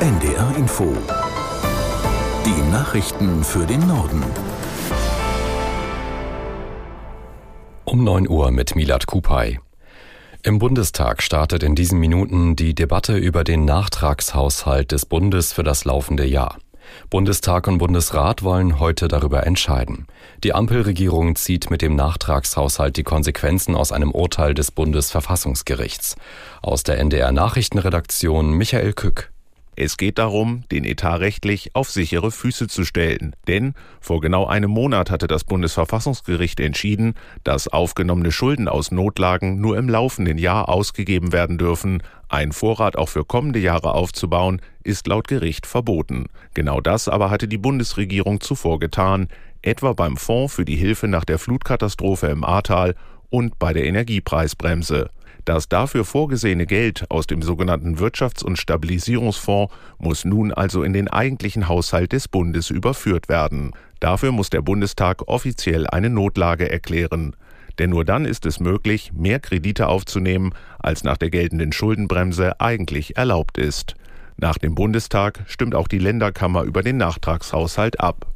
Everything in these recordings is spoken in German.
NDR Info. Die Nachrichten für den Norden. Um 9 Uhr mit Milad Kupay. Im Bundestag startet in diesen Minuten die Debatte über den Nachtragshaushalt des Bundes für das laufende Jahr. Bundestag und Bundesrat wollen heute darüber entscheiden. Die Ampelregierung zieht mit dem Nachtragshaushalt die Konsequenzen aus einem Urteil des Bundesverfassungsgerichts. Aus der NDR Nachrichtenredaktion Michael Kück. Es geht darum, den Etat rechtlich auf sichere Füße zu stellen. Denn vor genau einem Monat hatte das Bundesverfassungsgericht entschieden, dass aufgenommene Schulden aus Notlagen nur im laufenden Jahr ausgegeben werden dürfen. Ein Vorrat auch für kommende Jahre aufzubauen, ist laut Gericht verboten. Genau das aber hatte die Bundesregierung zuvor getan, etwa beim Fonds für die Hilfe nach der Flutkatastrophe im Ahrtal und bei der Energiepreisbremse. Das dafür vorgesehene Geld aus dem sogenannten Wirtschafts- und Stabilisierungsfonds muss nun also in den eigentlichen Haushalt des Bundes überführt werden. Dafür muss der Bundestag offiziell eine Notlage erklären. Denn nur dann ist es möglich, mehr Kredite aufzunehmen, als nach der geltenden Schuldenbremse eigentlich erlaubt ist. Nach dem Bundestag stimmt auch die Länderkammer über den Nachtragshaushalt ab.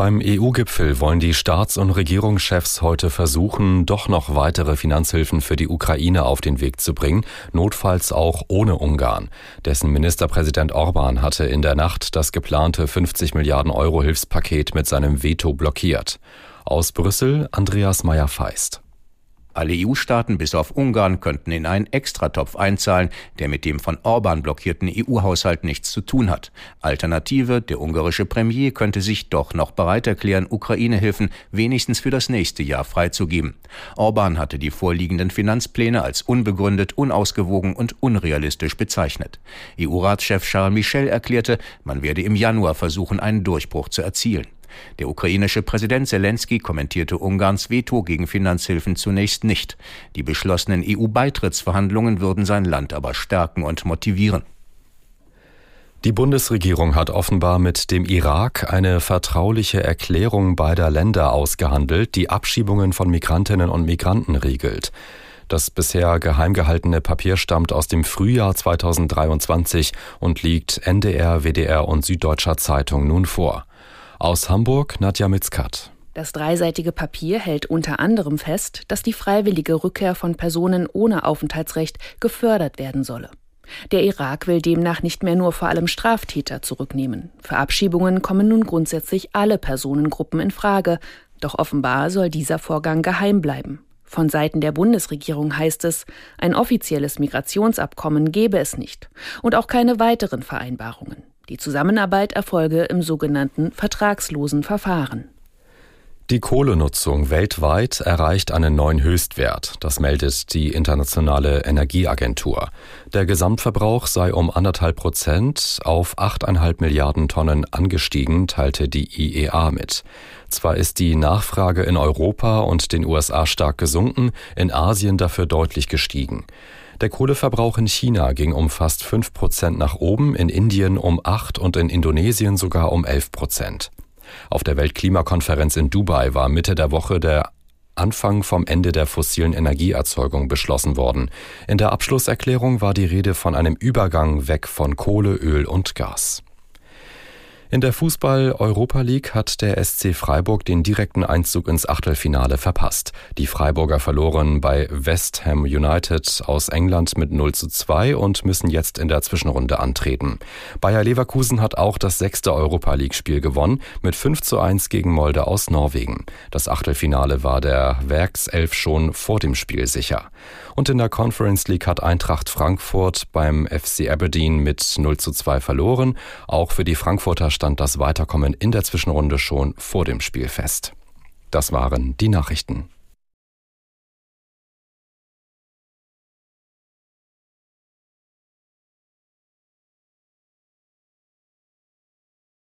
Beim EU-Gipfel wollen die Staats- und Regierungschefs heute versuchen, doch noch weitere Finanzhilfen für die Ukraine auf den Weg zu bringen, notfalls auch ohne Ungarn. Dessen Ministerpräsident Orban hatte in der Nacht das geplante 50 Milliarden Euro Hilfspaket mit seinem Veto blockiert. Aus Brüssel Andreas Meyer-Feist. Alle EU-Staaten bis auf Ungarn könnten in einen Extratopf einzahlen, der mit dem von Orban blockierten EU-Haushalt nichts zu tun hat. Alternative, der ungarische Premier könnte sich doch noch bereit erklären, Ukraine-Hilfen wenigstens für das nächste Jahr freizugeben. Orban hatte die vorliegenden Finanzpläne als unbegründet, unausgewogen und unrealistisch bezeichnet. EU-Ratschef Charles Michel erklärte, man werde im Januar versuchen, einen Durchbruch zu erzielen. Der ukrainische Präsident Zelensky kommentierte Ungarns Veto gegen Finanzhilfen zunächst nicht. Die beschlossenen EU-Beitrittsverhandlungen würden sein Land aber stärken und motivieren. Die Bundesregierung hat offenbar mit dem Irak eine vertrauliche Erklärung beider Länder ausgehandelt, die Abschiebungen von Migrantinnen und Migranten regelt. Das bisher geheim gehaltene Papier stammt aus dem Frühjahr 2023 und liegt NDR, WDR und Süddeutscher Zeitung nun vor. Aus Hamburg Nadja Mitzkat. Das dreiseitige Papier hält unter anderem fest, dass die freiwillige Rückkehr von Personen ohne Aufenthaltsrecht gefördert werden solle. Der Irak will demnach nicht mehr nur vor allem Straftäter zurücknehmen. Für Abschiebungen kommen nun grundsätzlich alle Personengruppen in Frage, doch offenbar soll dieser Vorgang geheim bleiben. Von Seiten der Bundesregierung heißt es, ein offizielles Migrationsabkommen gebe es nicht und auch keine weiteren Vereinbarungen. Die Zusammenarbeit erfolge im sogenannten vertragslosen Verfahren. Die Kohlenutzung weltweit erreicht einen neuen Höchstwert. Das meldet die Internationale Energieagentur. Der Gesamtverbrauch sei um anderthalb Prozent auf achteinhalb Milliarden Tonnen angestiegen, teilte die IEA mit. Zwar ist die Nachfrage in Europa und den USA stark gesunken, in Asien dafür deutlich gestiegen. Der Kohleverbrauch in China ging um fast 5 Prozent nach oben, in Indien um 8 und in Indonesien sogar um 11 Prozent. Auf der Weltklimakonferenz in Dubai war Mitte der Woche der Anfang vom Ende der fossilen Energieerzeugung beschlossen worden. In der Abschlusserklärung war die Rede von einem Übergang weg von Kohle, Öl und Gas. In der Fußball-Europa League hat der SC Freiburg den direkten Einzug ins Achtelfinale verpasst. Die Freiburger verloren bei West Ham United aus England mit 0 zu 2 und müssen jetzt in der Zwischenrunde antreten. Bayer Leverkusen hat auch das sechste Europa League-Spiel gewonnen mit 5 zu 1 gegen Molde aus Norwegen. Das Achtelfinale war der Werkself schon vor dem Spiel sicher. Und in der Conference League hat Eintracht Frankfurt beim FC Aberdeen mit 0 zu 2 verloren. Auch für die Frankfurter stand das Weiterkommen in der Zwischenrunde schon vor dem Spiel fest. Das waren die Nachrichten.